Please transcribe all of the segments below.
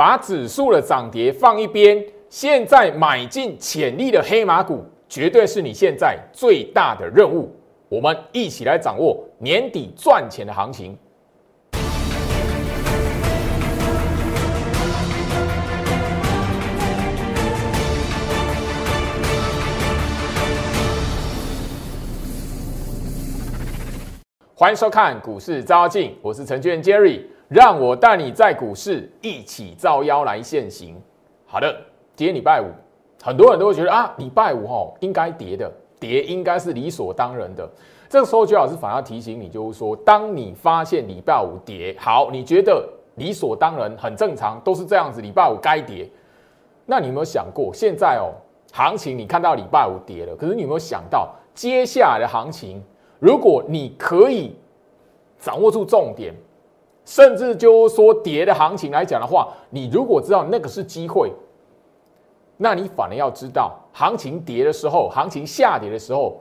把指数的涨跌放一边，现在买进潜力的黑马股，绝对是你现在最大的任务。我们一起来掌握年底赚钱的行情。欢迎收看股市招妖，我是程序员 Jerry，让我带你在股市一起照妖来现行。好的，今天礼拜五，很多人都会觉得啊，礼拜五吼应该跌的，跌应该是理所当然的。这个时候，邱老师反而提醒你，就是说，当你发现礼拜五跌，好，你觉得理所当然，很正常，都是这样子，礼拜五该跌。那你有没有想过，现在哦，行情你看到礼拜五跌了，可是你有没有想到接下来的行情？如果你可以掌握住重点，甚至就说跌的行情来讲的话，你如果知道那个是机会，那你反而要知道，行情跌的时候，行情下跌的时候，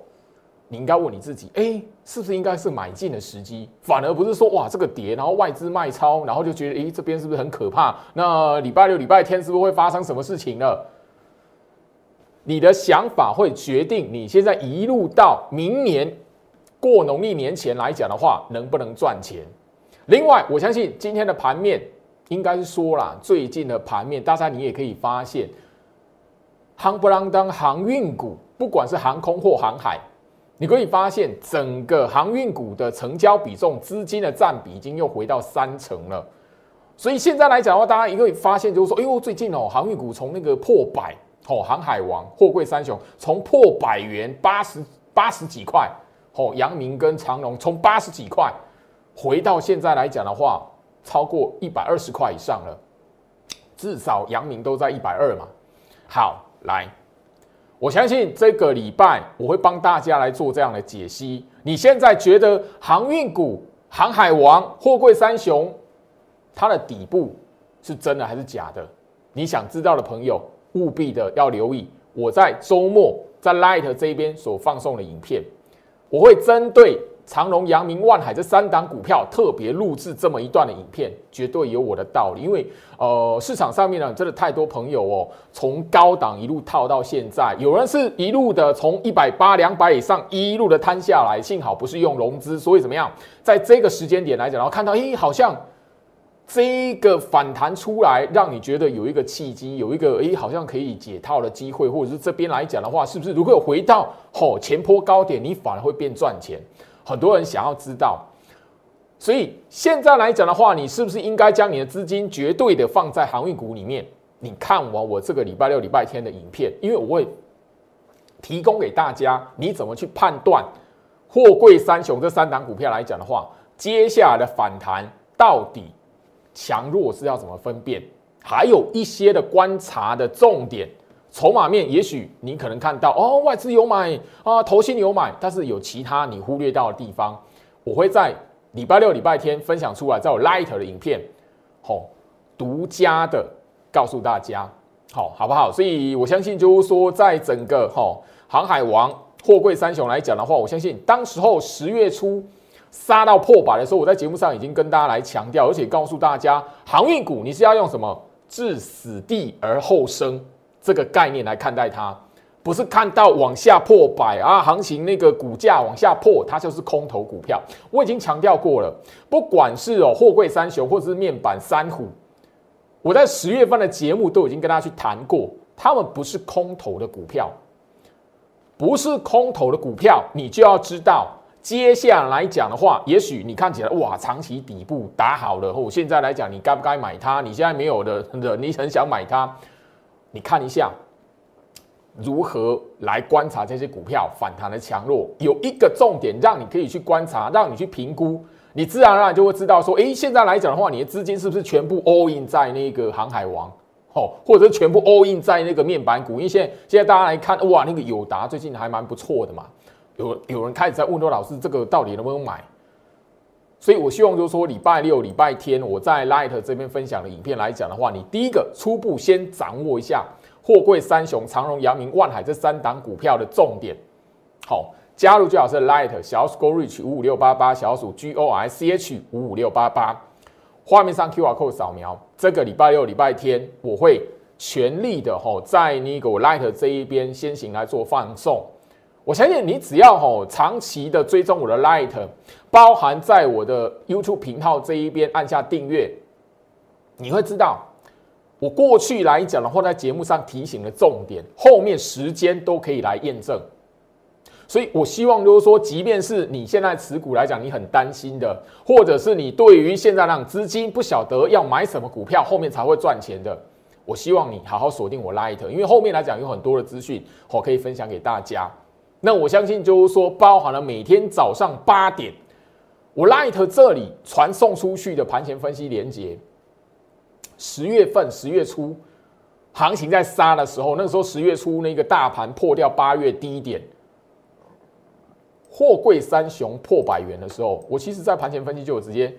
你应该问你自己，哎，是不是应该是买进的时机？反而不是说哇这个跌，然后外资卖超，然后就觉得，哎，这边是不是很可怕？那礼拜六、礼拜天是不是会发生什么事情了？你的想法会决定你现在一路到明年。过农历年前来讲的话，能不能赚钱？另外，我相信今天的盘面应该是说啦，最近的盘面，大家你也可以发现，夯不啷当航运股，不管是航空或航海，你可以发现整个航运股的成交比重、资金的占比已经又回到三成了。所以现在来讲的话，大家也可以发现，就是说，哎呦，最近哦，航运股从那个破百哦，航海王、货柜三雄从破百元八十八十几块。哦，阳明跟长隆从八十几块回到现在来讲的话，超过一百二十块以上了，至少阳明都在一百二嘛。好，来，我相信这个礼拜我会帮大家来做这样的解析。你现在觉得航运股、航海王、货柜三雄，它的底部是真的还是假的？你想知道的朋友，务必的要留意我在周末在 Light 这边所放送的影片。我会针对长隆、阳明、万海这三档股票特别录制这么一段的影片，绝对有我的道理。因为呃，市场上面呢，真的太多朋友哦，从高档一路套到现在，有人是一路的从一百八、两百以上一路的摊下来，幸好不是用融资，所以怎么样，在这个时间点来讲，然后看到，诶，好像。这个反弹出来，让你觉得有一个契机，有一个诶，好像可以解套的机会，或者是这边来讲的话，是不是如果有回到吼前坡高点，你反而会变赚钱？很多人想要知道，所以现在来讲的话，你是不是应该将你的资金绝对的放在航运股里面？你看完我这个礼拜六、礼拜天的影片，因为我会提供给大家，你怎么去判断货柜三雄这三档股票来讲的话，接下来的反弹到底？强弱是要怎么分辨？还有一些的观察的重点，筹码面，也许你可能看到哦，外资有买啊，投信有买，但是有其他你忽略到的地方，我会在礼拜六、礼拜天分享出来，在我 Light 的影片，好，独家的告诉大家，好好不好？所以我相信，就是说，在整个哈航海王、货柜三雄来讲的话，我相信当时候十月初。杀到破百的时候，我在节目上已经跟大家来强调，而且告诉大家，航运股你是要用什么置死地而后生这个概念来看待它，不是看到往下破百啊，行情那个股价往下破，它就是空头股票。我已经强调过了，不管是哦货柜三雄或是面板三虎，我在十月份的节目都已经跟大家去谈过，他们不是空头的股票，不是空头的股票，你就要知道。接下来讲的话，也许你看起来哇，长期底部打好了后，现在来讲，你该不该买它？你现在没有的，你很想买它，你看一下如何来观察这些股票反弹的强弱。有一个重点，让你可以去观察，让你去评估，你自然而然就会知道说，诶，现在来讲的话，你的资金是不是全部 all in 在那个航海王，哦，或者是全部 all in 在那个面板股？因为现在现在大家来看，哇，那个友达最近还蛮不错的嘛。有有人开始在问说：“老师，这个到底能不能买？”所以我希望就是说，礼拜六、礼拜天我在 Light 这边分享的影片来讲的话，你第一个初步先掌握一下货柜三雄长荣、阳明、万海这三档股票的重点。好，加入最好是 Light 小鼠 Go Reach 五五六八八，小鼠 G O R C H 五五六八八。画面上 Q R code 扫描，这个礼拜六、礼拜天我会全力的吼，在那个 Light 这一边先行来做放送。我相信你只要吼长期的追踪我的 Light，包含在我的 YouTube 频道这一边按下订阅，你会知道我过去来讲的话，在节目上提醒的重点，后面时间都可以来验证。所以我希望就是说，即便是你现在持股来讲，你很担心的，或者是你对于现在让资金不晓得要买什么股票，后面才会赚钱的，我希望你好好锁定我 Light，因为后面来讲有很多的资讯，我可以分享给大家。那我相信就是说，包含了每天早上八点，我 Light 这里传送出去的盘前分析连接，十月份十月初行情在杀的时候，那个时候十月初那个大盘破掉八月低点。货柜三雄破百元的时候，我其实在盘前分析就有直接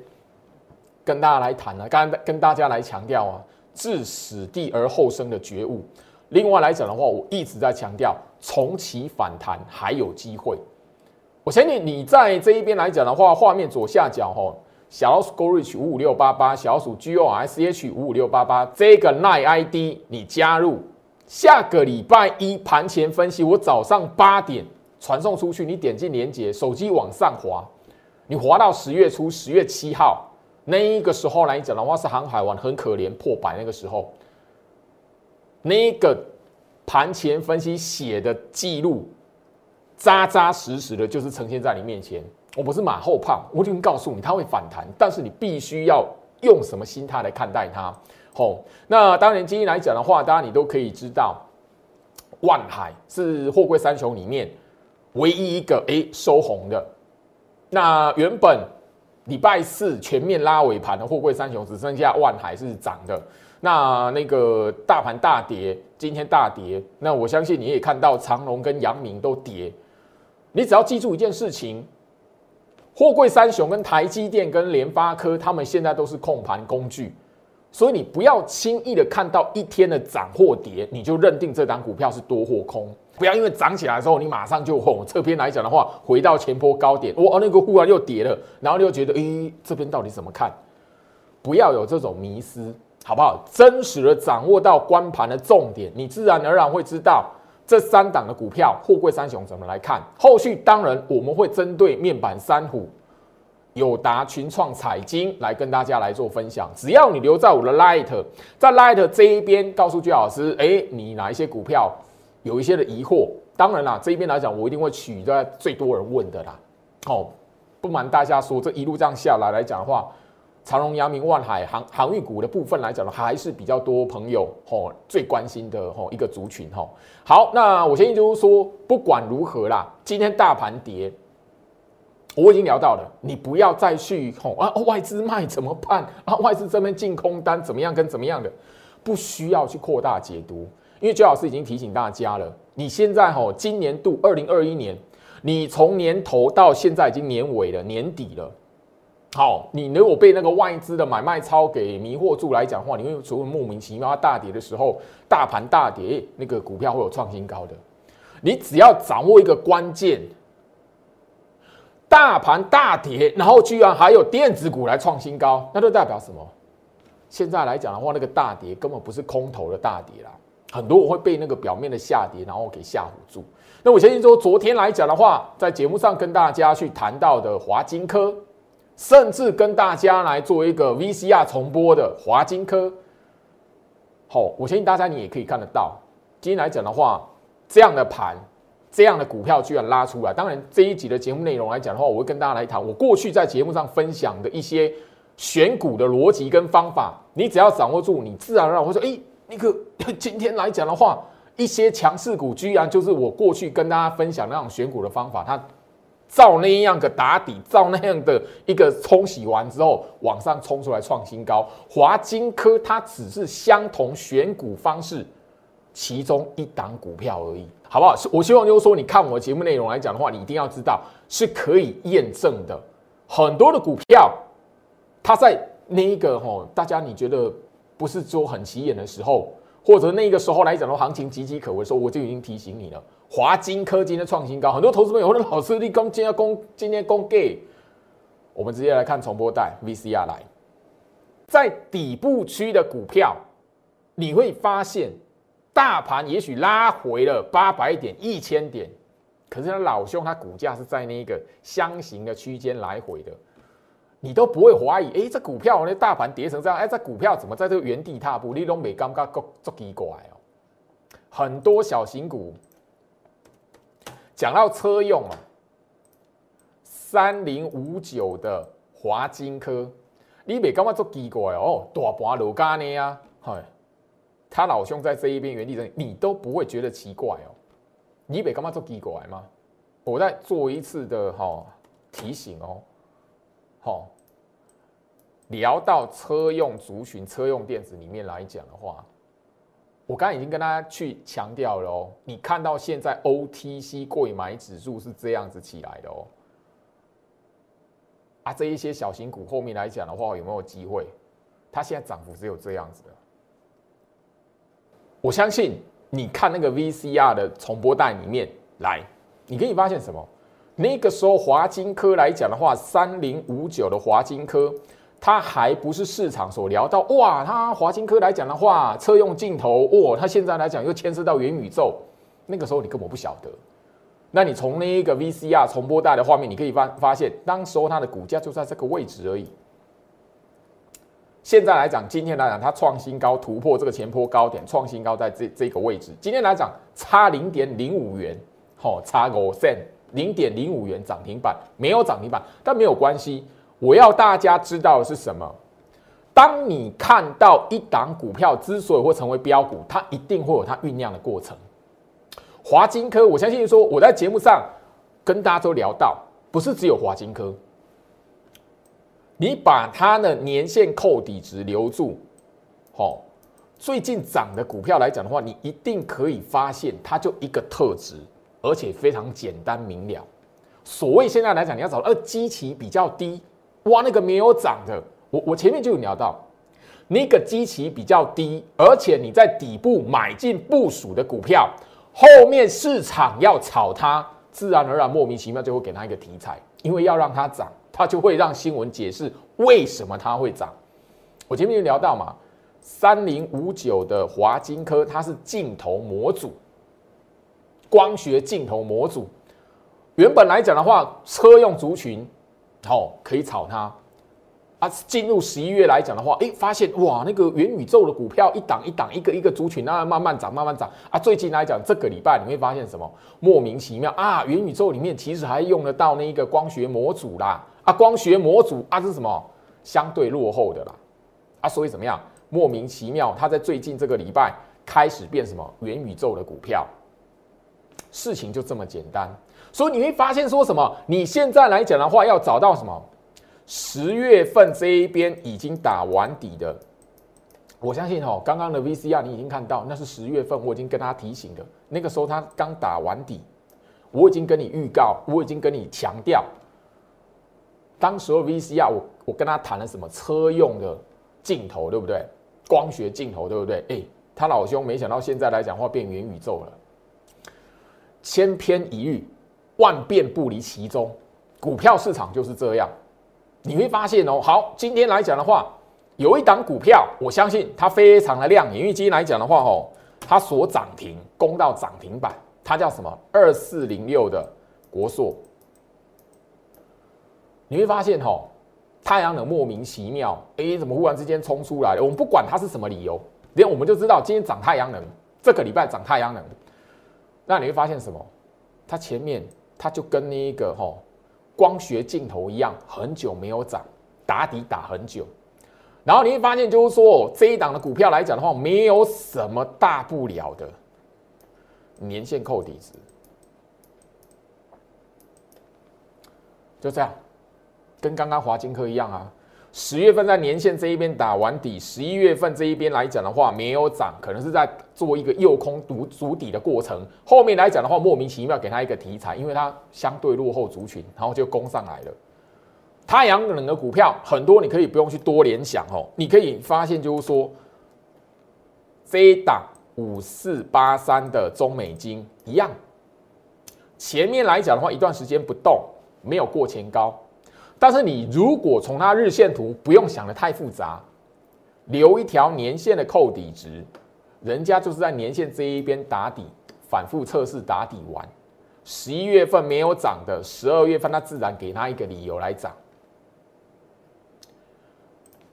跟大家来谈了，刚刚跟大家来强调啊，置死地而后生的觉悟。另外来讲的话，我一直在强调重启反弹还有机会。我相信你在这一边来讲的话，画面左下角哈，小老鼠 Go Reach 五五六八八，小老鼠 G O S H 五五六八八这个 Nine ID 你加入，下个礼拜一盘前分析，我早上八点。传送出去，你点进连接，手机往上滑，你滑到十月初十月七号那一个时候来讲的话，是航海王很可怜破百那个时候，那个盘前分析写的记录，扎扎实实的，就是呈现在你面前。我不是马后炮，我已经告诉你它会反弹，但是你必须要用什么心态来看待它。吼，那当然今天来讲的话，大家你都可以知道，万海是货柜三雄里面。唯一一个诶收红的，那原本礼拜四全面拉尾盘的货柜三雄只剩下万海是涨的，那那个大盘大跌，今天大跌，那我相信你也看到长隆跟阳明都跌，你只要记住一件事情，货柜三雄跟台积电跟联发科，他们现在都是控盘工具。所以你不要轻易的看到一天的涨或跌，你就认定这档股票是多或空。不要因为涨起来之后，你马上就哄。这边来讲的话，回到前波高点，哇，那个忽然又跌了，然后你又觉得，诶，这边到底怎么看？不要有这种迷失，好不好？真实的掌握到关盘的重点，你自然而然会知道这三档的股票，货柜三雄怎么来看。后续当然我们会针对面板三虎。友达、群创、彩金来跟大家来做分享。只要你留在我的 Light，在 Light 这一边告诉居老师，哎，你哪一些股票有一些的疑惑？当然啦，这一边来讲，我一定会取在最多人问的啦。哦，不瞒大家说，这一路这样下来来讲的话，长荣、阳明、万海航航运股的部分来讲呢，还是比较多朋友吼最关心的吼一个族群哈。好，那我先就是说，不管如何啦，今天大盘跌。我已经聊到了，你不要再去吼啊！外资卖怎么办啊？外资这边进空单怎么样？跟怎么样的？不需要去扩大解读，因为周老师已经提醒大家了。你现在吼，今年度二零二一年，你从年头到现在已经年尾了，年底了。好，你如果被那个外资的买卖超给迷惑住来讲话，你会除了莫名其妙大跌的时候，大盘大跌，那个股票会有创新高的。你只要掌握一个关键。大盘大跌，然后居然还有电子股来创新高，那就代表什么？现在来讲的话，那个大跌根本不是空头的大跌啦，很多我会被那个表面的下跌然后给吓唬住。那我相信说，昨天来讲的话，在节目上跟大家去谈到的华金科，甚至跟大家来做一个 VCR 重播的华金科，好，我相信大家你也可以看得到。今天来讲的话，这样的盘。这样的股票居然拉出来，当然这一集的节目内容来讲的话，我会跟大家来谈我过去在节目上分享的一些选股的逻辑跟方法。你只要掌握住，你自然而然会说：哎，那个 今天来讲的话，一些强势股居然就是我过去跟大家分享那种选股的方法，它照那样的打底，照那样的一个冲洗完之后往上冲出来创新高。华金科它只是相同选股方式其中一档股票而已。好不好？我希望就是说，你看我节目内容来讲的话，你一定要知道是可以验证的。很多的股票，它在那一个吼，大家你觉得不是说很起眼的时候，或者那个时候来讲的行情岌岌可危的时候，我就已经提醒你了。华金科技的创新高，很多投资朋友或者老师，你今天攻今天攻 gay，我们直接来看重播带 VCR 来。在底部区的股票，你会发现大盘也许拉回了八百点、一千点，可是他老兄他股价是在那个箱型的区间来回的，你都不会怀疑，哎，这股票那大盘跌成这样，哎，这股票怎么在这个原地踏步？你都没感觉够足奇怪哦。很多小型股，讲到车用啊，三零五九的华金科。你别感觉做奇怪哦，大盘落咖呢啊，嗨，他老兄在这一边原地等你都不会觉得奇怪哦。你别感觉做奇怪吗？我再做一次的哈提醒哦，好，聊到车用族群、车用电子里面来讲的话，我刚刚已经跟大家去强调了哦。你看到现在 OTC 贵买指数是这样子起来的哦。啊，这一些小型股后面来讲的话，有没有机会？它现在涨幅只有这样子的。我相信你看那个 VCR 的重播带里面来，你可以发现什么？那个时候华金科来讲的话，三零五九的华金科，它还不是市场所聊到哇，它华金科来讲的话，车用镜头哇，它现在来讲又牵涉到元宇宙，那个时候你根本不晓得。那你从那一个 VCR 重播带的画面，你可以发发现，当时候它的股价就在这个位置而已。现在来讲，今天来讲，它创新高，突破这个前坡高点，创新高在这这个位置。今天来讲，差零点零五元，好，差五 c 零点零五元涨停板，没有涨停板，但没有关系。我要大家知道的是什么？当你看到一档股票之所以会成为标股，它一定会有它酝酿的过程。华金科，我相信说我在节目上跟大家都聊到，不是只有华金科，你把它的年限扣底值留住，好，最近涨的股票来讲的话，你一定可以发现它就一个特质，而且非常简单明了。所谓现在来讲，你要找呃基期比较低，哇，那个没有涨的，我我前面就有聊到，那个基期比较低，而且你在底部买进部署的股票。后面市场要炒它，自然而然莫名其妙就会给它一个题材，因为要让它涨，它就会让新闻解释为什么它会涨。我前面就聊到嘛，三零五九的华金科，它是镜头模组，光学镜头模组。原本来讲的话，车用族群，好可以炒它。啊，进入十一月来讲的话，哎，发现哇，那个元宇宙的股票一档一档，一个一个族群啊，慢慢涨，慢慢涨啊。最近来讲，这个礼拜你会发现什么？莫名其妙啊，元宇宙里面其实还用得到那一个光学模组啦，啊，光学模组啊是什么？相对落后的啦，啊，所以怎么样？莫名其妙，它在最近这个礼拜开始变什么？元宇宙的股票，事情就这么简单。所以你会发现说什么？你现在来讲的话，要找到什么？十月份这一边已经打完底的，我相信哦，刚刚的 VCR 你已经看到，那是十月份我已经跟他提醒的，那个时候他刚打完底，我已经跟你预告，我已经跟你强调，当时候 VCR 我我跟他谈了什么车用的镜头，对不对？光学镜头，对不对？哎，他老兄没想到现在来讲话变元宇宙了，千篇一律，万变不离其宗，股票市场就是这样。你会发现哦，好，今天来讲的话，有一档股票，我相信它非常的亮眼。因为今天来讲的话，哦，它所涨停攻到涨停板，它叫什么？二四零六的国硕。你会发现，哦，太阳能莫名其妙，哎，怎么忽然之间冲出来了？我们不管它是什么理由，连我们就知道今天涨太阳能，这个礼拜涨太阳能。那你会发现什么？它前面它就跟那一个，哈。光学镜头一样，很久没有涨，打底打很久，然后你会发现，就是说这一档的股票来讲的话，没有什么大不了的，年限扣底值，就这样，跟刚刚华金科一样啊。十月份在年线这一边打完底，十一月份这一边来讲的话没有涨，可能是在做一个诱空独足底的过程。后面来讲的话，莫名其妙给他一个题材，因为它相对落后族群，然后就攻上来了。太阳能的股票很多，你可以不用去多联想哦，你可以发现就是说，这一档五四八三的中美金一样，前面来讲的话，一段时间不动，没有过前高。但是你如果从它日线图不用想的太复杂，留一条年线的扣底值，人家就是在年线这一边打底，反复测试打底完，十一月份没有涨的，十二月份它自然给他一个理由来涨。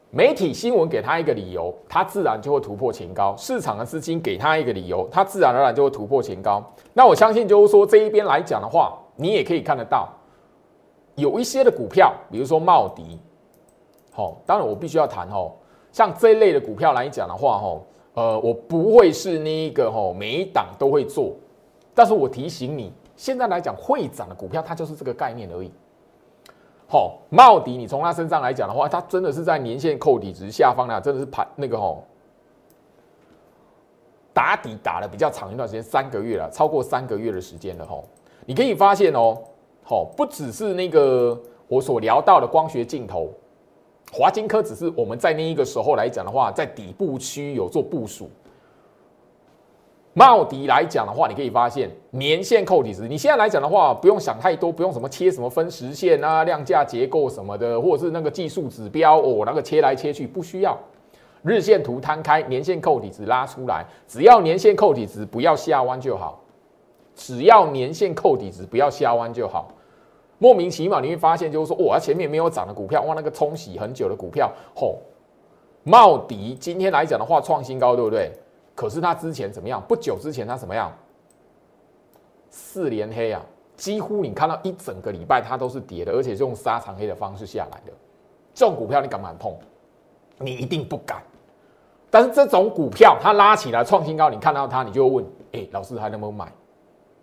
媒体新闻给他一个理由，他自然就会突破前高；市场的资金给他一个理由，他自然而然就会突破前高。那我相信就是说这一边来讲的话，你也可以看得到，有一些的股票，比如说茂迪，好，当然我必须要谈哦，像这一类的股票来讲的话，吼，呃，我不会是那一个吼每一档都会做，但是我提醒你，现在来讲会涨的股票，它就是这个概念而已。好，茂迪，你从他身上来讲的话，它真的是在年线扣底值下方呢，真的是盘那个吼打底打了比较长一段时间，三个月了，超过三个月的时间了吼。你可以发现哦，好，不只是那个我所聊到的光学镜头，华金科只是我们在那一个时候来讲的话，在底部区有做部署。茂迪来讲的话，你可以发现年线扣底值。你现在来讲的话，不用想太多，不用什么切什么分时线啊、量价结构什么的，或者是那个技术指标哦，那个切来切去不需要。日线图摊开，年线扣底值拉出来，只要年线扣底值不要下弯就好。只要年线扣底值不要下弯就好。莫名其妙你会发现，就是说，哇，前面没有涨的股票，哇，那个冲洗很久的股票，吼，茂迪今天来讲的话创新高，对不对？可是它之前怎么样？不久之前它怎么样？四连黑啊！几乎你看到一整个礼拜它都是跌的，而且是用杀长黑的方式下来的。这种股票你敢不敢碰？你一定不敢。但是这种股票它拉起来创新高，你看到它你就问：哎，老师还能不能买？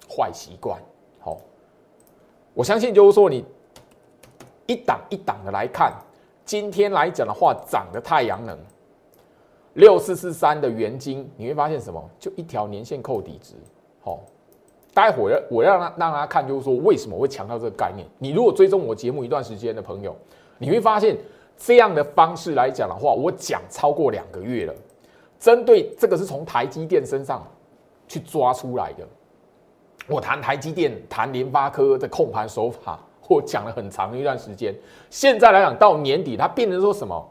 坏习惯。好，我相信就是说你一档一档的来看，今天来讲的话，涨的太阳能。六四四三的原金，你会发现什么？就一条年线扣底值。好，待会儿我让他让他看，就是说为什么会强调这个概念。你如果追踪我节目一段时间的朋友，你会发现这样的方式来讲的话，我讲超过两个月了。针对这个是从台积电身上去抓出来的。我谈台积电、谈联发科的控盘手法，我讲了很长一段时间。现在来讲到年底，它变成说什么？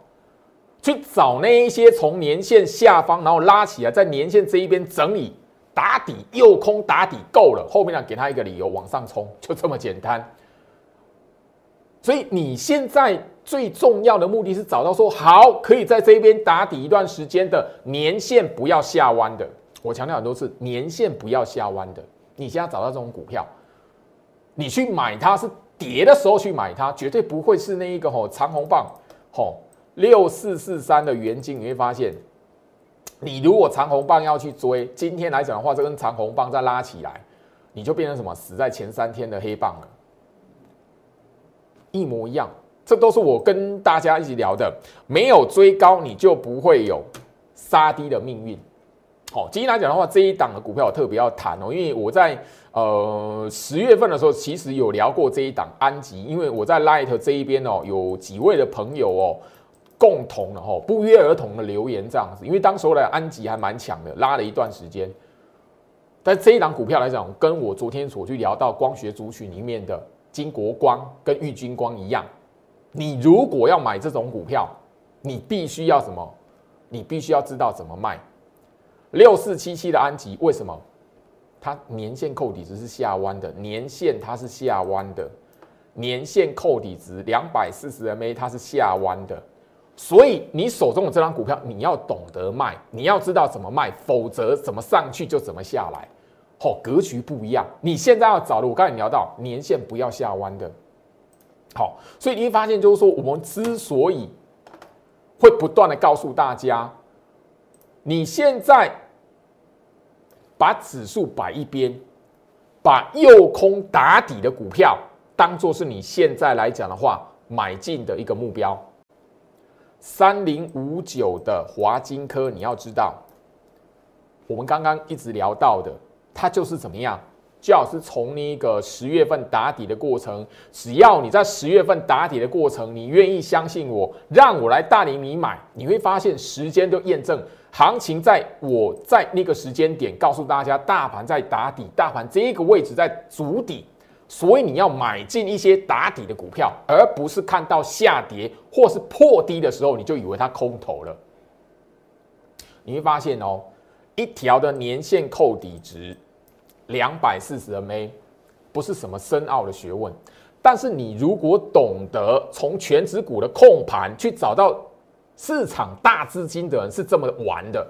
去找那一些从年线下方，然后拉起来，在年线这一边整理打底，右空打底够了，后面呢给他一个理由往上冲，就这么简单。所以你现在最重要的目的是找到说好，可以在这边打底一段时间的年线不要下弯的。我强调很多次，年线不要下弯的。你现在找到这种股票，你去买它是跌的时候去买它，绝对不会是那一个吼长红棒吼。六四四三的原金，你会发现，你如果长红棒要去追，今天来讲的话，这根长红棒再拉起来，你就变成什么？死在前三天的黑棒了，一模一样。这都是我跟大家一起聊的，没有追高，你就不会有杀低的命运。好，今天来讲的话，这一档的股票我特别要谈哦，因为我在呃十月份的时候，其实有聊过这一档安吉，因为我在 Light 这一边哦，有几位的朋友哦。共同的哈不约而同的留言这样子，因为当时候的安吉还蛮强的，拉了一段时间。但这一档股票来讲，跟我昨天所去聊到光学族群里面的金国光跟玉金光一样，你如果要买这种股票，你必须要什么？你必须要知道怎么卖。六四七七的安吉为什么？它年线扣底值是下弯的，年线它是下弯的，年线扣底值两百四十 MA 它是下弯的。所以你手中的这张股票，你要懂得卖，你要知道怎么卖，否则怎么上去就怎么下来。好，格局不一样。你现在要找的，我刚才聊到年线不要下弯的。好，所以你会发现，就是说我们之所以会不断的告诉大家，你现在把指数摆一边，把右空打底的股票当做是你现在来讲的话买进的一个目标。三零五九的华金科，你要知道，我们刚刚一直聊到的，它就是怎么样？就好是从那个十月份打底的过程，只要你在十月份打底的过程，你愿意相信我，让我来带领你买，你会发现时间都验证，行情在我在那个时间点告诉大家，大盘在打底，大盘这个位置在筑底。所以你要买进一些打底的股票，而不是看到下跌或是破低的时候，你就以为它空头了。你会发现哦，一条的年线扣底值两百四十 MA，不是什么深奥的学问。但是你如果懂得从全指股的控盘去找到市场大资金的人是这么玩的，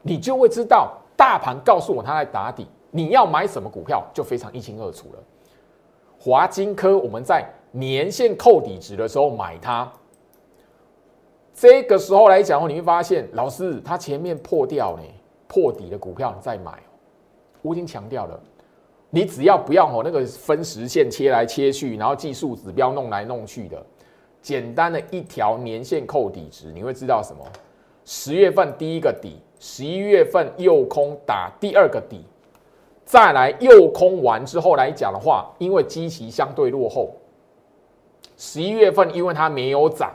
你就会知道大盘告诉我他在打底，你要买什么股票就非常一清二楚了。华金科我们在年线扣底值的时候买它。这个时候来讲，你会发现，老师他前面破掉呢，破底的股票你再买。我已经强调了，你只要不要哦那个分时线切来切去，然后技术指标弄来弄去的，简单的一条年线扣底值，你会知道什么？十月份第一个底，十一月份右空打第二个底，再来右空完之后来讲的话，因为基期相对落后，十一月份因为它没有涨。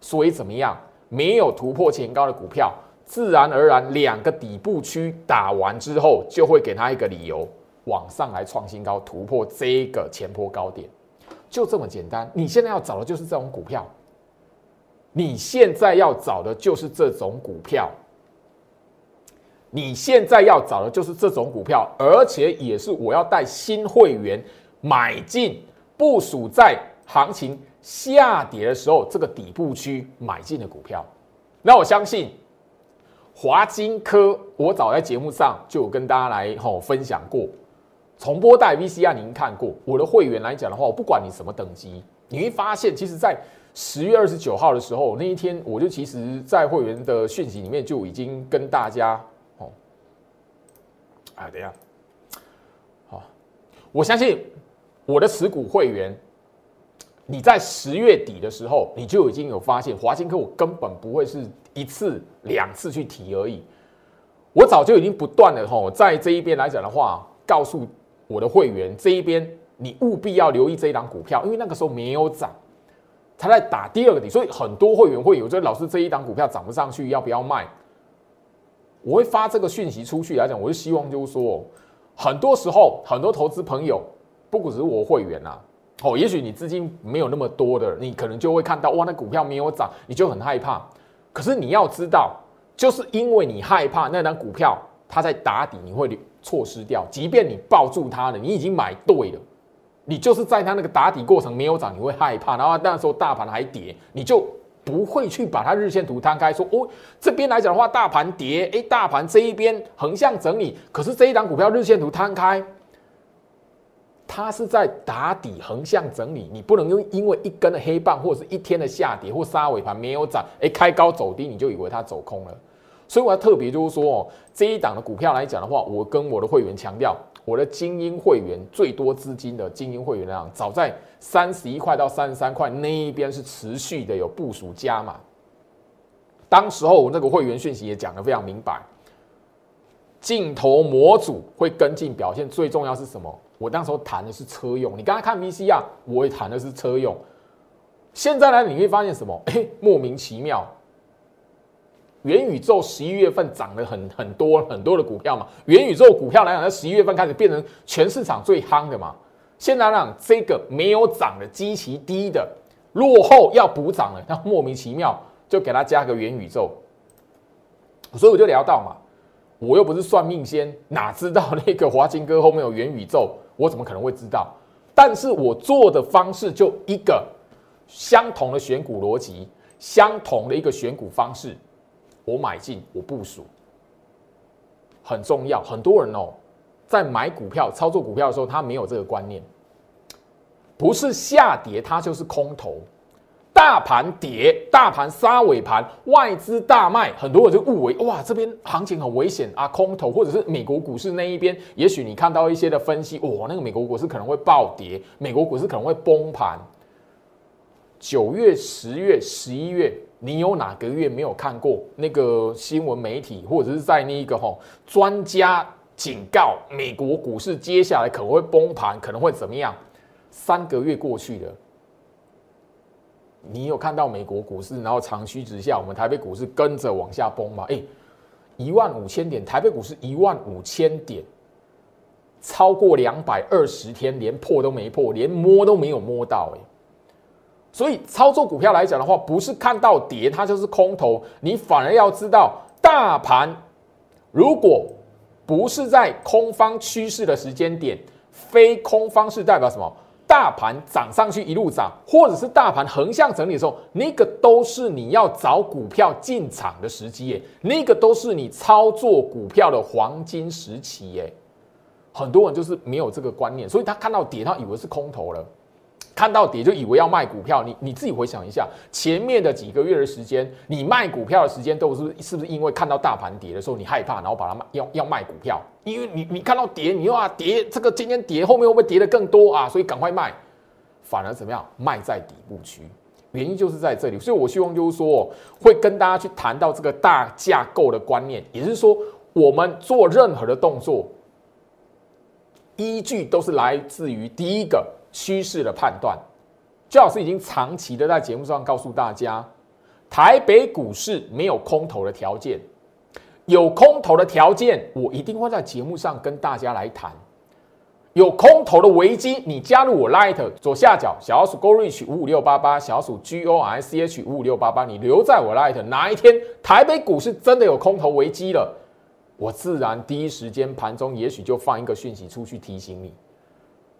所以怎么样？没有突破前高的股票，自然而然两个底部区打完之后，就会给它一个理由往上来创新高，突破这个前坡高点，就这么简单。你现在要找的就是这种股票，你现在要找的就是这种股票，你现在要找的就是这种股票，而且也是我要带新会员买进部署在行情。下跌的时候，这个底部区买进的股票，那我相信华金科，我早在节目上就有跟大家来吼分享过，重播带 VCR 您看过。我的会员来讲的话，我不管你什么等级，你会发现，其实，在十月二十九号的时候，那一天我就其实在会员的讯息里面就已经跟大家哦，哎，等一下，好，我相信我的持股会员。你在十月底的时候，你就已经有发现华金科，我根本不会是一次两次去提而已。我早就已经不断的吼，在这一边来讲的话，告诉我的会员这一边，你务必要留意这一档股票，因为那个时候没有涨，他在打第二个底，所以很多会员会有这老师这一档股票涨不上去，要不要卖？我会发这个讯息出去来讲，我是希望就是说，很多时候很多投资朋友，不只是我会员啊。哦，也许你资金没有那么多的，你可能就会看到哇，那股票没有涨，你就很害怕。可是你要知道，就是因为你害怕那张股票它在打底，你会错失掉。即便你抱住它了，你已经买对了，你就是在它那个打底过程没有涨，你会害怕。然后那时候大盘还跌，你就不会去把它日线图摊开，说哦，这边来讲的话，大盘跌，哎，大盘这一边横向整理，可是这一档股票日线图摊开。它是在打底横向整理，你不能用因为一根的黑棒或者是一天的下跌或杀尾盘没有涨，哎，开高走低你就以为它走空了。所以我要特别就是说哦，这一档的股票来讲的话，我跟我的会员强调，我的精英会员最多资金的精英会员量，早在三十一块到三十三块那一边是持续的有部署加码。当时候我那个会员讯息也讲得非常明白，镜头模组会跟进表现，最重要是什么？我那时候谈的是车用，你刚才看 V C R，，我也谈的是车用。现在呢，你会发现什么？哎，莫名其妙，元宇宙十一月份涨了很很多很多的股票嘛。元宇宙股票来讲，在十一月份开始变成全市场最夯的嘛。现在讲这个没有涨的、基期低的、落后要补涨了，那莫名其妙就给它加个元宇宙。所以我就聊到嘛，我又不是算命仙，哪知道那个华金哥后面有元宇宙？我怎么可能会知道？但是我做的方式就一个相同的选股逻辑，相同的一个选股方式，我买进，我部署，很重要。很多人哦，在买股票、操作股票的时候，他没有这个观念，不是下跌，它就是空头。大盘跌，大盘杀尾盘，外资大卖，很多人就误为哇，这边行情很危险啊，空头，或者是美国股市那一边，也许你看到一些的分析，哇，那个美国股市可能会暴跌，美国股市可能会崩盘。九月、十月、十一月，你有哪个月没有看过那个新闻媒体，或者是在那一个哈专家警告美国股市接下来可能会崩盘，可能会怎么样？三个月过去了。你有看到美国股市，然后长驱直下，我们台北股市跟着往下崩吗？哎，一万五千点，台北股市一万五千点，超过两百二十天连破都没破，连摸都没有摸到，哎，所以操作股票来讲的话，不是看到跌它就是空头，你反而要知道大盘如果不是在空方趋势的时间点，非空方是代表什么？大盘涨上去一路涨，或者是大盘横向整理的时候，那个都是你要找股票进场的时机耶，那个都是你操作股票的黄金时期耶。很多人就是没有这个观念，所以他看到跌，他以为是空头了。看到跌就以为要卖股票，你你自己回想一下，前面的几个月的时间，你卖股票的时间都是是不是因为看到大盘跌的时候你害怕，然后把它卖要要卖股票？因为你你看到跌，你又啊跌，这个今天跌，后面会不会跌的更多啊？所以赶快卖，反而怎么样？卖在底部区，原因就是在这里。所以我希望就是说，会跟大家去谈到这个大架构的观念，也就是说，我们做任何的动作，依据都是来自于第一个。趋势的判断，焦老师已经长期的在节目上告诉大家，台北股市没有空头的条件，有空头的条件，我一定会在节目上跟大家来谈。有空头的危机，你加入我 Light 左下角小鼠 Go Reach 五五六八八，小鼠 G O R C H 五五六八八，你留在我 Light，哪一天台北股市真的有空头危机了，我自然第一时间盘中也许就放一个讯息出去提醒你。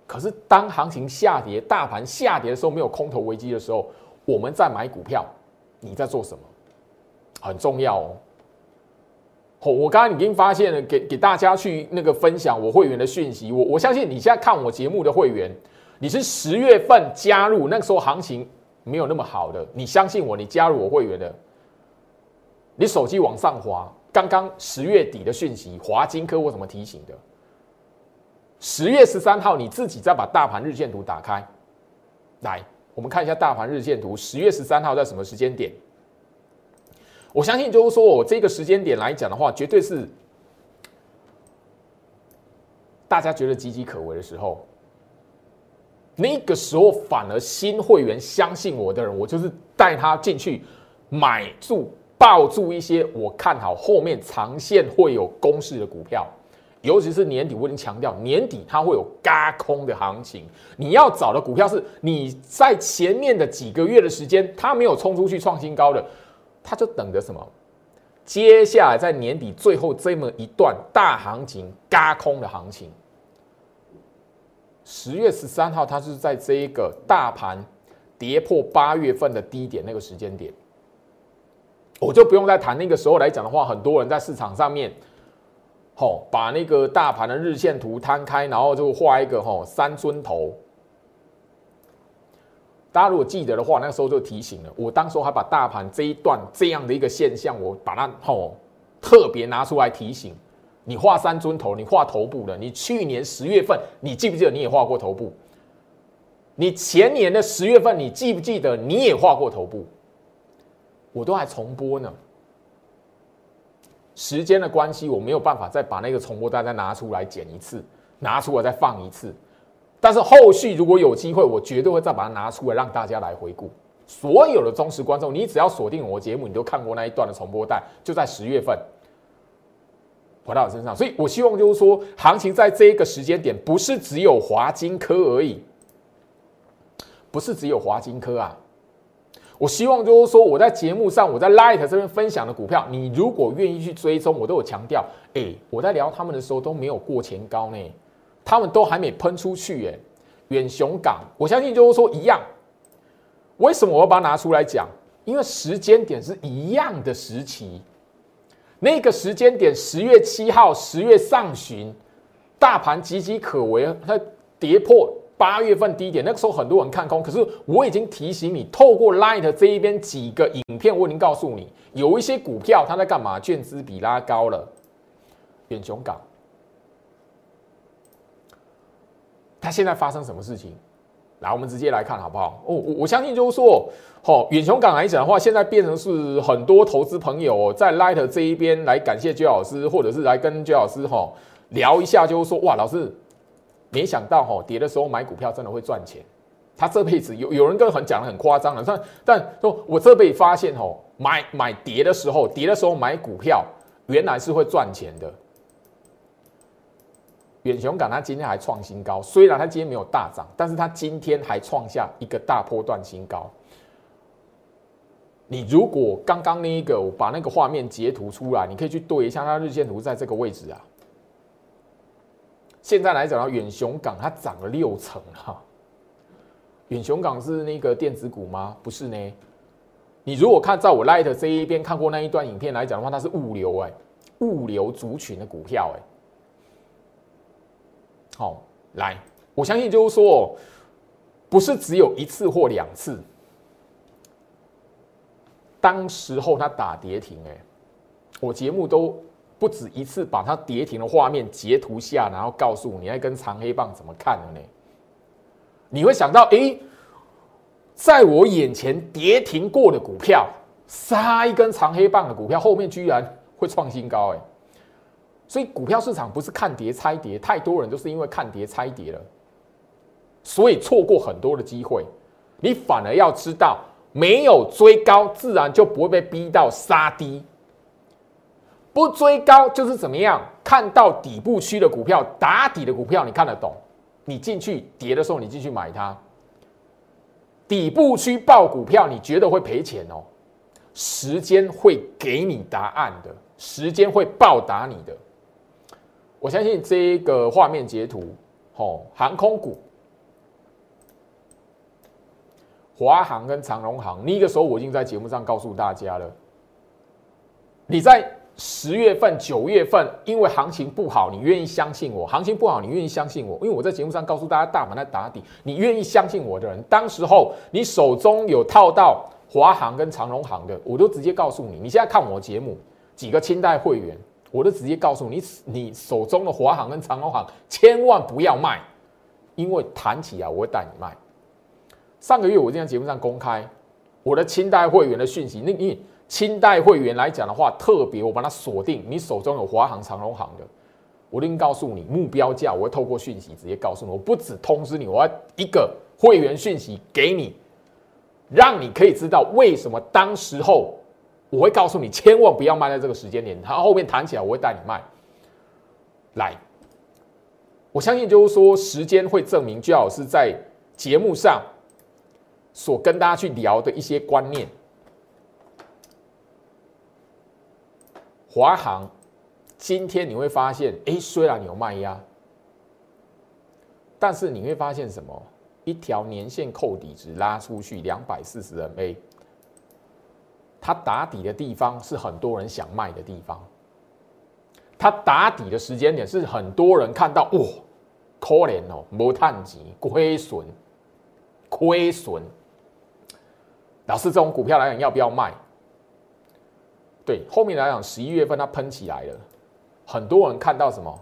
可是，当行情下跌、大盘下跌的时候，没有空头危机的时候，我们在买股票，你在做什么？很重要哦。我我刚刚已经发现了，给给大家去那个分享我会员的讯息。我我相信你现在看我节目的会员，你是十月份加入，那个时候行情没有那么好的。你相信我，你加入我会员的，你手机往上滑，刚刚十月底的讯息，华金科我怎么提醒的？十月十三号，你自己再把大盘日线图打开，来，我们看一下大盘日线图。十月十三号在什么时间点？我相信就是说我这个时间点来讲的话，绝对是大家觉得岌岌可危的时候。那个时候反而新会员相信我的人，我就是带他进去买住抱住一些我看好后面长线会有攻势的股票。尤其是年底，我已经强调，年底它会有嘎空的行情。你要找的股票是你在前面的几个月的时间，它没有冲出去创新高的，它就等着什么？接下来在年底最后这么一段大行情嘎空的行情。十月十三号，它是在这一个大盘跌破八月份的低点那个时间点，我就不用再谈那个时候来讲的话，很多人在市场上面。吼，把那个大盘的日线图摊开，然后就画一个吼三尊头。大家如果记得的话，那时候就提醒了我，当时还把大盘这一段这样的一个现象，我把它吼特别拿出来提醒你。画三尊头，你画头部的，你去年十月份，你记不记得你也画过头部？你前年的十月份，你记不记得你也画过头部？我都还重播呢。时间的关系，我没有办法再把那个重播带再拿出来剪一次，拿出来再放一次。但是后续如果有机会，我绝对会再把它拿出来让大家来回顾。所有的忠实观众，你只要锁定我节目，你都看过那一段的重播带，就在十月份回到我身上。所以我希望就是说，行情在这一个时间点，不是只有华金科而已，不是只有华金科啊。我希望就是说，我在节目上，我在 Light 这边分享的股票，你如果愿意去追踪，我都有强调，哎，我在聊他们的时候都没有过前高呢，他们都还没喷出去，哎，远雄港，我相信就是说一样。为什么我要把它拿出来讲？因为时间点是一样的时期，那个时间点，十月七号，十月上旬，大盘岌岌可危，它跌破。八月份低点，那个时候很多人看空，可是我已经提醒你，透过 Light 这一边几个影片，我已经告诉你，有一些股票它在干嘛？券资比拉高了，远雄港，它现在发生什么事情？来，我们直接来看好不好？哦，我我相信就是说，哦，远雄港来讲的话，现在变成是很多投资朋友在 Light 这一边来感谢焦老师，或者是来跟焦老师哈聊一下，就是说，哇，老师。没想到哈，跌的时候买股票真的会赚钱。他这辈子有有人跟很讲的很夸张了，但但说我这辈子发现哦，买买跌的时候，跌的时候买股票，原来是会赚钱的。远雄港，它今天还创新高虽然它今天没有大涨，但是它今天还创下一个大波段新高。你如果刚刚那一个我把那个画面截图出来，你可以去对一下，它日线图在这个位置啊。现在来讲到远雄港，它涨了六成哈。远雄港是那个电子股吗？不是呢。你如果看在我 Light 这一边看过那一段影片来讲的话，它是物流哎，物流族群的股票哎。好，来，我相信就是说，不是只有一次或两次。当时候它打跌停哎，我节目都不止一次把它跌停的画面截图下，然后告诉你，那根长黑棒怎么看的呢？你会想到，哎，在我眼前跌停过的股票，杀一根长黑棒的股票，后面居然会创新高哎！所以股票市场不是看跌猜跌，太多人都是因为看跌猜跌了，所以错过很多的机会。你反而要知道。没有追高，自然就不会被逼到杀低。不追高就是怎么样？看到底部区的股票打底的股票，你看得懂？你进去跌的时候，你进去买它。底部区爆股票，你觉得会赔钱哦？时间会给你答案的，时间会报答你的。我相信这个画面截图，哦，航空股。华航跟长荣航，那个时候我已经在节目上告诉大家了。你在十月份、九月份，因为行情不好，你愿意相信我？行情不好，你愿意相信我？因为我在节目上告诉大家，大盘在打底，你愿意相信我的人，当时候你手中有套到华航跟长荣航的，我都直接告诉你。你现在看我节目，几个清代会员，我都直接告诉你，你手中的华航跟长荣航千万不要卖，因为弹起来我会带你卖。上个月我在节目上公开我的清代会员的讯息，那因清代会员来讲的话，特别我把它锁定，你手中有华航、长荣航的，我一定告诉你目标价，我会透过讯息直接告诉你，我不止通知你，我要一个会员讯息给你，让你可以知道为什么当时候我会告诉你，千万不要卖在这个时间点，它后面弹起来我会带你卖。来，我相信就是说时间会证明，最好是在节目上。所跟大家去聊的一些观念，华航今天你会发现，哎，虽然有卖压，但是你会发现什么？一条年线扣底值拉出去两百四十 MA，它打底的地方是很多人想卖的地方，它打底的时间点是很多人看到，哇，可怜哦，没探底，亏损，亏损。老师，这种股票来讲要不要卖？对，后面来讲十一月份它喷起来了，很多人看到什么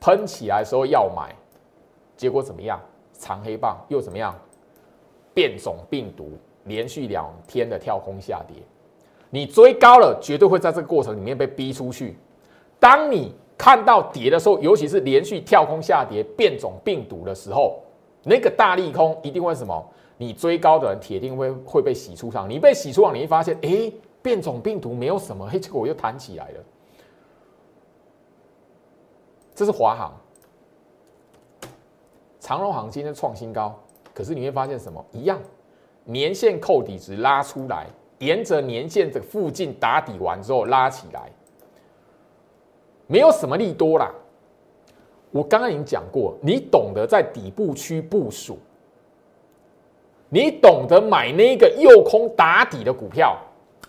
喷起来的时候要买，结果怎么样？长黑棒又怎么样？变种病毒连续两天的跳空下跌，你追高了，绝对会在这个过程里面被逼出去。当你看到跌的时候，尤其是连续跳空下跌、变种病毒的时候，那个大利空一定会什么？你追高的人铁定会会被洗出场，你被洗出场，你会发现，哎，变种病毒没有什么，嘿，结果我又弹起来了。这是华航、长荣航今天创新高，可是你会发现什么？一样，年线扣底值拉出来，沿着年线的附近打底完之后拉起来，没有什么利多啦。我刚刚已经讲过，你懂得在底部区部署。你懂得买那个诱空打底的股票，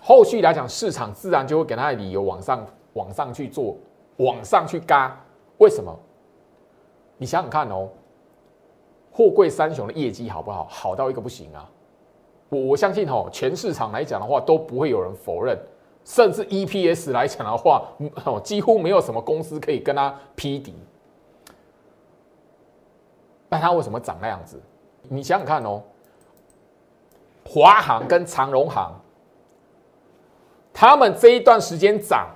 后续来讲，市场自然就会给他的理由往上、往上去做，往上去嘎。为什么？你想想看哦，货柜三雄的业绩好不好？好到一个不行啊！我我相信哦，全市场来讲的话，都不会有人否认，甚至 EPS 来讲的话，哦，几乎没有什么公司可以跟他匹敌。那它为什么涨那样子？你想想看哦。华航跟长荣航，他们这一段时间涨，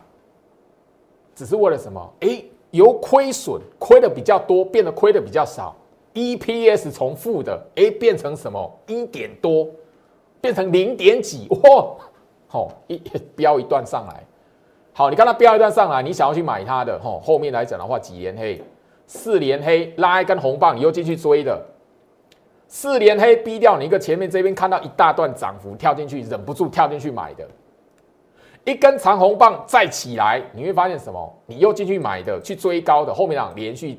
只是为了什么？哎，由亏损亏的比较多，变得亏的比较少，EPS 从负的，哎，变成什么？一点多，变成零点几，哇，好一飙一段上来，好，你看它飙一段上来，你想要去买它的，吼，后面来讲的话，几连黑，四连黑，拉一根红棒，你又进去追的。四连黑逼掉你一个前面这边看到一大段涨幅，跳进去忍不住跳进去买的，一根长红棒再起来，你会发现什么？你又进去买的，去追高的，后面两连续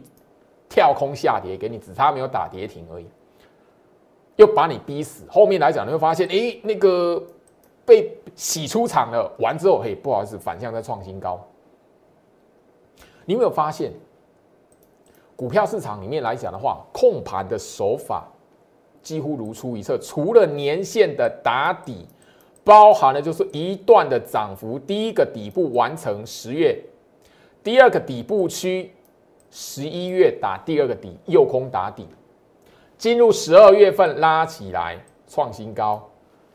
跳空下跌，给你只差没有打跌停而已，又把你逼死。后面来讲你会发现，诶，那个被洗出场了，完之后，嘿，不好意思，反向在创新高。你有没有发现，股票市场里面来讲的话，控盘的手法几乎如出一辙。除了年线的打底，包含了就是一段的涨幅。第一个底部完成十月，第二个底部区十一月打第二个底，右空打底，进入十二月份拉起来创新高。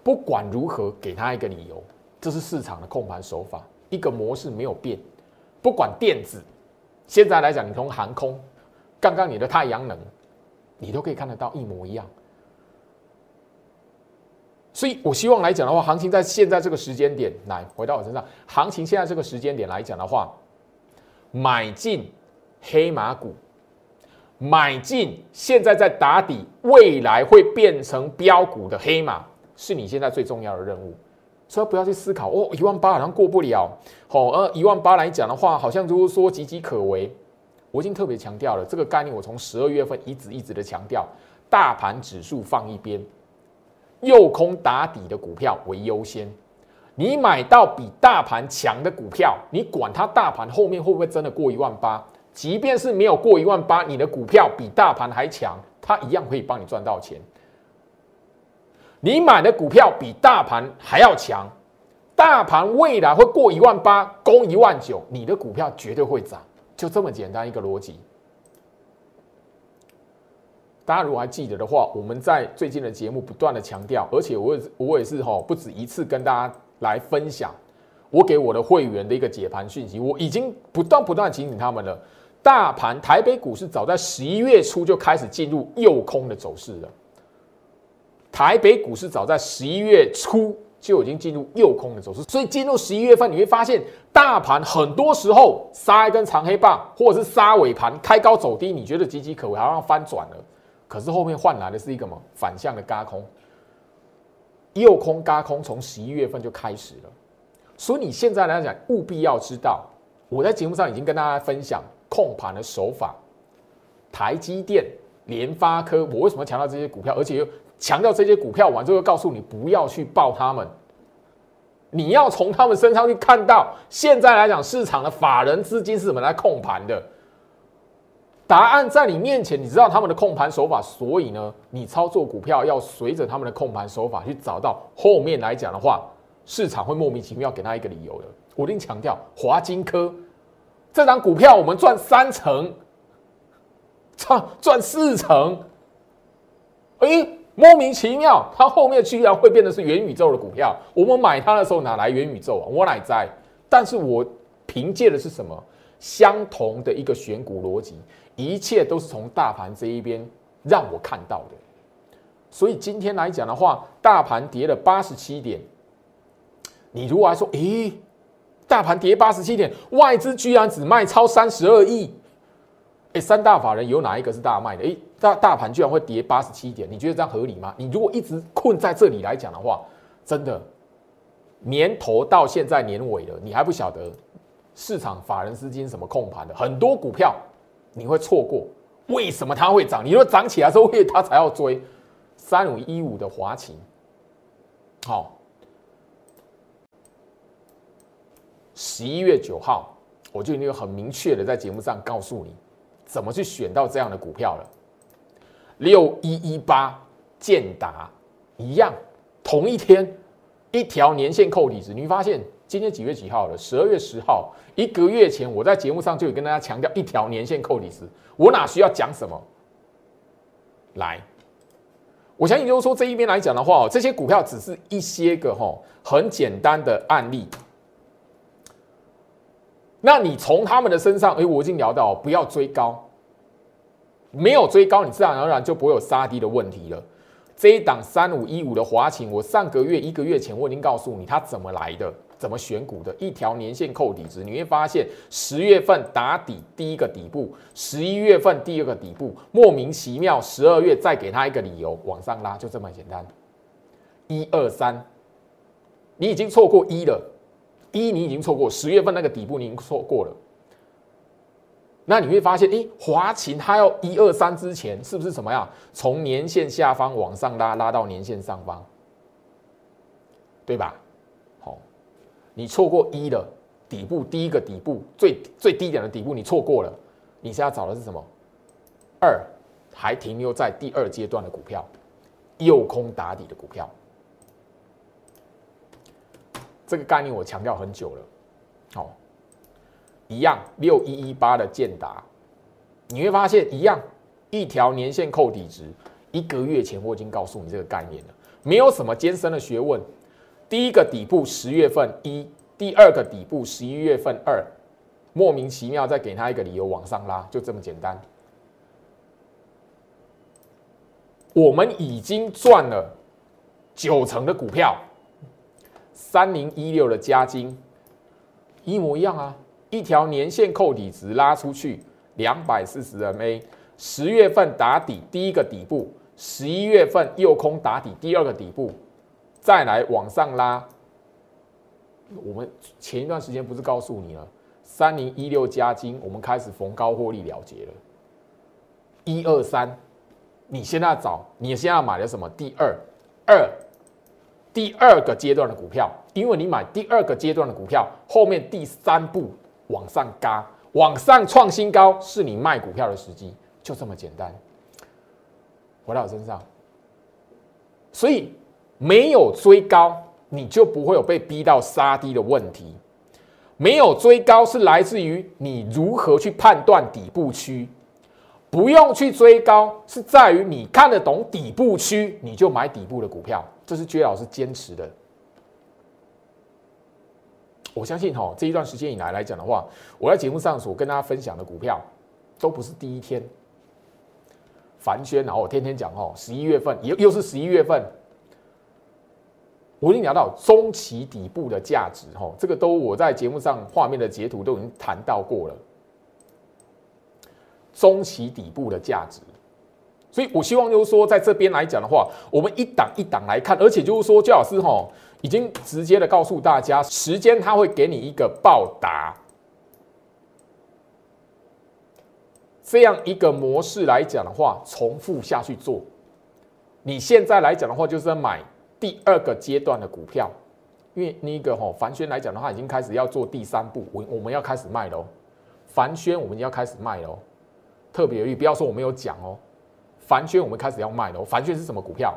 不管如何，给他一个理由，这是市场的控盘手法，一个模式没有变。不管电子。现在来讲，你从航空，刚刚你的太阳能，你都可以看得到一模一样。所以我希望来讲的话，行情在现在这个时间点，来回到我身上，行情现在这个时间点来讲的话，买进黑马股，买进现在在打底，未来会变成标股的黑马，是你现在最重要的任务。所以不要去思考哦，一万八好像过不了。好，呃，一万八来讲的话，好像如果说岌岌可危。我已经特别强调了这个概念，我从十二月份一直一直的强调，大盘指数放一边，右空打底的股票为优先。你买到比大盘强的股票，你管它大盘后面会不会真的过一万八？即便是没有过一万八，你的股票比大盘还强，它一样可以帮你赚到钱。你买的股票比大盘还要强，大盘未来会过一万八，攻一万九，你的股票绝对会涨，就这么简单一个逻辑。大家如果还记得的话，我们在最近的节目不断的强调，而且我也我也是哈不止一次跟大家来分享，我给我的会员的一个解盘讯息，我已经不断不断提醒他们了。大盘台北股市早在十一月初就开始进入右空的走势了。台北股市早在十一月初就已经进入右空的走势，所以进入十一月份，你会发现大盘很多时候杀一根长黑棒，或者是杀尾盘开高走低，你觉得岌岌可危，好像翻转了，可是后面换来的是一个什么反向的嘎空，右空嘎空从十一月份就开始了，所以你现在来讲，务必要知道，我在节目上已经跟大家分享控盘的手法，台积电、联发科，我为什么强调这些股票，而且又。强调这些股票完之后，告诉你不要去报他们，你要从他们身上去看到，现在来讲市场的法人资金是怎么来控盘的。答案在你面前，你知道他们的控盘手法，所以呢，你操作股票要随着他们的控盘手法去找到后面来讲的话，市场会莫名其妙给他一个理由的。我一定强调，华金科这张股票我们赚三成，赚赚四成，哎。莫名其妙，它后面居然会变得是元宇宙的股票。我们买它的时候哪来元宇宙啊？我哪在？但是我凭借的是什么？相同的一个选股逻辑，一切都是从大盘这一边让我看到的。所以今天来讲的话，大盘跌了八十七点。你如果还说，诶，大盘跌八十七点，外资居然只卖超三十二亿。哎，三大法人有哪一个是大卖的？哎，大大盘居然会跌八十七点，你觉得这样合理吗？你如果一直困在这里来讲的话，真的年头到现在年尾了，你还不晓得市场法人资金什么控盘的，很多股票你会错过。为什么它会涨？你说涨起来之后，为它才要追三五一五的华勤。好，十一月九号，我就已经很明确的在节目上告诉你。怎么去选到这样的股票了？六一一八建达一样，同一天一条年线扣底值，你发现今天几月几号了？十二月十号，一个月前我在节目上就有跟大家强调一条年线扣底时，我哪需要讲什么？来，我相信就是说这一边来讲的话，这些股票只是一些个哈很简单的案例。那你从他们的身上，哎，我已经聊到不要追高，没有追高，你自然而然就不会有杀低的问题了。这一档三五一五的华勤，我上个月一个月前我已经告诉你它怎么来的，怎么选股的，一条年线扣底值，你会发现十月份打底第一个底部，十一月份第二个底部，莫名其妙，十二月再给他一个理由往上拉，就这么简单。一二三，你已经错过一了，一你已经错过十月份那个底部，你已经错过了。那你会发现，哎，华勤它要一二三之前，是不是什么样？从年线下方往上拉，拉到年线上方，对吧？你错过一的，底部第一个底部最最低点的底部你错过了，你现在找的是什么？二还停留在第二阶段的股票，右空打底的股票，这个概念我强调很久了，好。一样六一一八的建达，你会发现一样一条年线扣底值，一个月前我已经告诉你这个概念了，没有什么艰深的学问。第一个底部十月份一，第二个底部十一月份二，莫名其妙再给他一个理由往上拉，就这么简单。我们已经赚了九成的股票，三零一六的加金一模一样啊。一条年线扣底值拉出去两百四十 MA，十月份打底第一个底部，十一月份右空打底第二个底部，再来往上拉。我们前一段时间不是告诉你了，三零一六加金，我们开始逢高获利了结了。一二三，你现在找，你现在买的什么？第二二，第二个阶段的股票，因为你买第二个阶段的股票，后面第三步。往上嘎，往上创新高，是你卖股票的时机，就这么简单。回到我身上，所以没有追高，你就不会有被逼到杀低的问题。没有追高是来自于你如何去判断底部区，不用去追高，是在于你看得懂底部区，你就买底部的股票。这是薛老师坚持的。我相信哈，这一段时间以来来讲的话，我在节目上所跟大家分享的股票，都不是第一天。凡轩，然后我天天讲哦，十一月份又又是十一月份，我已经聊到中期底部的价值哈，这个都我在节目上画面的截图都已经谈到过了。中期底部的价值，所以我希望就是说，在这边来讲的话，我们一档一档来看，而且就是说，焦老师哈。已经直接的告诉大家，时间他会给你一个报答，这样一个模式来讲的话，重复下去做。你现在来讲的话，就是在买第二个阶段的股票，因为那个哈凡轩来讲的话，已经开始要做第三步，我我们要开始卖喽。凡轩我们要开始卖喽，特别留意，不要说我没有讲哦。凡轩我们开始要卖喽。凡轩是什么股票？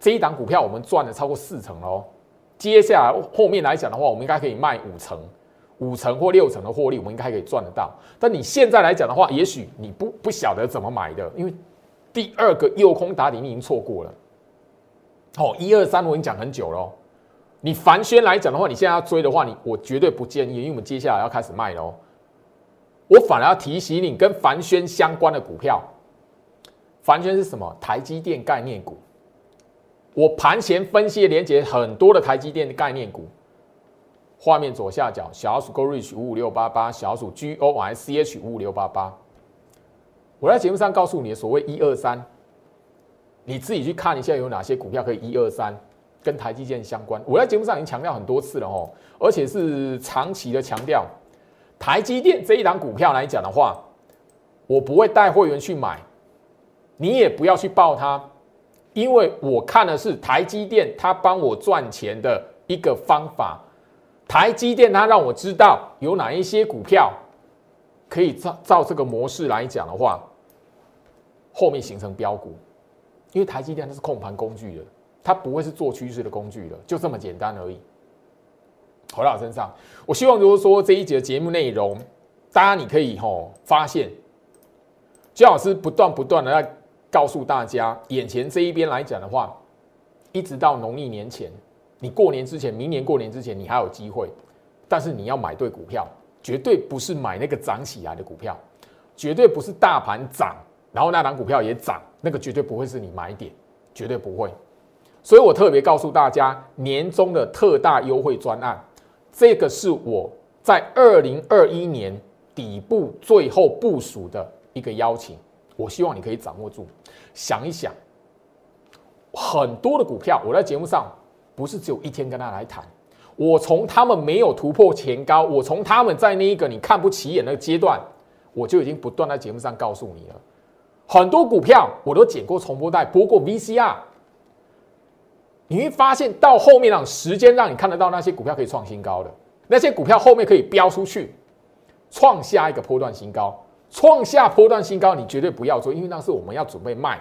这一档股票我们赚了超过四成哦，接下来后面来讲的话，我们应该可以卖五成、五成或六成的获利，我们应该可以赚得到。但你现在来讲的话，也许你不不晓得怎么买的，因为第二个右空打底你已经错过了。哦，一二三我已经讲很久了。你凡轩来讲的话，你现在要追的话，你我绝对不建议，因为我们接下来要开始卖喽。我反而要提醒你，跟凡轩相关的股票，凡轩是什么？台积电概念股。我盘前分析连接很多的台积电的概念股，画面左下角小鼠 Go Reach 五五六八八，小鼠 G O S C H 五五六八八。我在节目上告诉你所谓一二三，你自己去看一下有哪些股票可以一二三跟台积电相关。我在节目上已经强调很多次了哦，而且是长期的强调。台积电这一档股票来讲的话，我不会带会员去买，你也不要去报它。因为我看的是台积电，它帮我赚钱的一个方法。台积电它让我知道有哪一些股票可以照照这个模式来讲的话，后面形成标股。因为台积电它是控盘工具的，它不会是做趋势的工具的，就这么简单而已。回到我身上，我希望如果说这一节节目内容，大家你可以吼发现，姜老师不断不断的在。告诉大家，眼前这一边来讲的话，一直到农历年前，你过年之前，明年过年之前，你还有机会。但是你要买对股票，绝对不是买那个涨起来的股票，绝对不是大盘涨，然后那档股票也涨，那个绝对不会是你买点，绝对不会。所以我特别告诉大家，年终的特大优惠专案，这个是我在二零二一年底部最后部署的一个邀请，我希望你可以掌握住。想一想，很多的股票，我在节目上不是只有一天跟大家来谈。我从他们没有突破前高，我从他们在那一个你看不起眼那个阶段，我就已经不断在节目上告诉你了。很多股票我都剪过重播带，播过 VCR。你会发现，到后面让时间让你看得到那些股票可以创新高的，那些股票后面可以飙出去，创下一个波段新高，创下波段新高，你绝对不要做，因为那是我们要准备卖。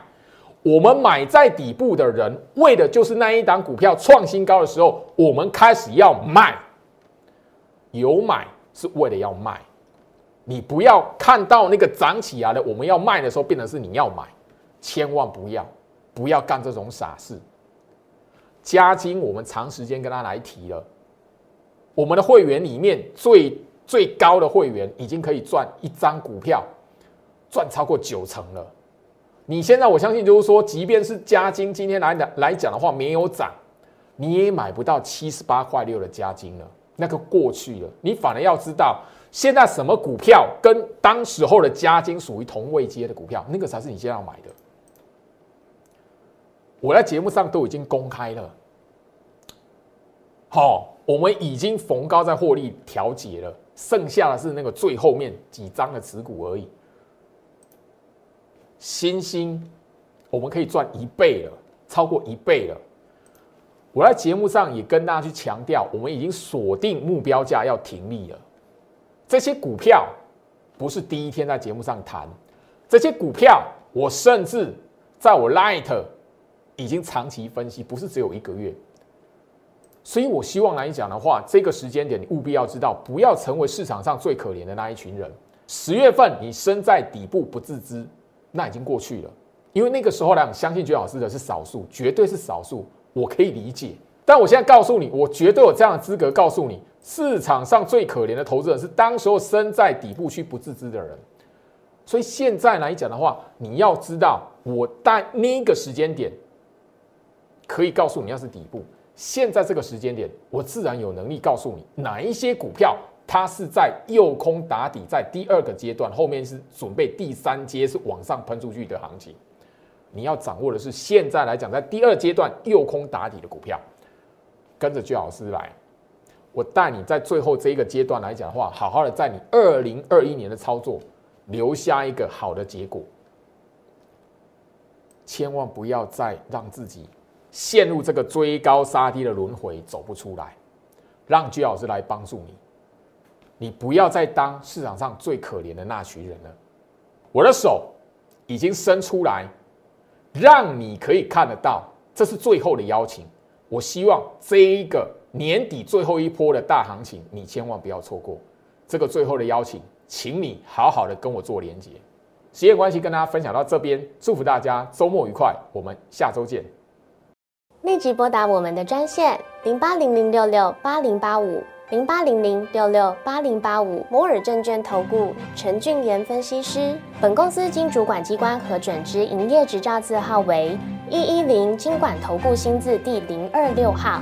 我们买在底部的人，为的就是那一档股票创新高的时候，我们开始要卖。有买是为了要卖，你不要看到那个涨起来了，我们要卖的时候，变成是你要买，千万不要，不要干这种傻事。加金，我们长时间跟他来提了。我们的会员里面最最高的会员已经可以赚一张股票，赚超过九成了。你现在我相信就是说，即便是加金今天来的来讲的话没有涨，你也买不到七十八块六的加金了，那个过去了。你反而要知道，现在什么股票跟当时候的加金属于同位阶的股票，那个才是你现在要买的。我在节目上都已经公开了，好，我们已经逢高在获利调节了，剩下的是那个最后面几张的持股而已。新兴，我们可以赚一倍了，超过一倍了。我在节目上也跟大家去强调，我们已经锁定目标价要停利了。这些股票不是第一天在节目上谈，这些股票我甚至在我 Light。已经长期分析，不是只有一个月，所以我希望来讲的话，这个时间点你务必要知道，不要成为市场上最可怜的那一群人。十月份你身在底部不自知，那已经过去了，因为那个时候来讲，相信绝老师的是少数，绝对是少数，我可以理解。但我现在告诉你，我绝对有这样的资格告诉你，市场上最可怜的投资人是当时候身在底部区不自知的人。所以现在来讲的话，你要知道，我在那个时间点。可以告诉你，要是底部，现在这个时间点，我自然有能力告诉你哪一些股票它是在右空打底，在第二个阶段，后面是准备第三阶是往上喷出去的行情。你要掌握的是，现在来讲，在第二阶段右空打底的股票，跟着居老师来，我带你在最后这一个阶段来讲的话，好好的在你二零二一年的操作留下一个好的结果，千万不要再让自己。陷入这个追高杀低的轮回走不出来，让居老师来帮助你。你不要再当市场上最可怜的那群人了。我的手已经伸出来，让你可以看得到，这是最后的邀请。我希望这一个年底最后一波的大行情，你千万不要错过这个最后的邀请，请你好好的跟我做连接。时间关系，跟大家分享到这边，祝福大家周末愉快，我们下周见。立即拨打我们的专线零八零零六六八零八五零八零零六六八零八五摩尔证券投顾陈俊言分析师。本公司经主管机关核准之营业执照字号为一一零金管投顾新字第零二六号。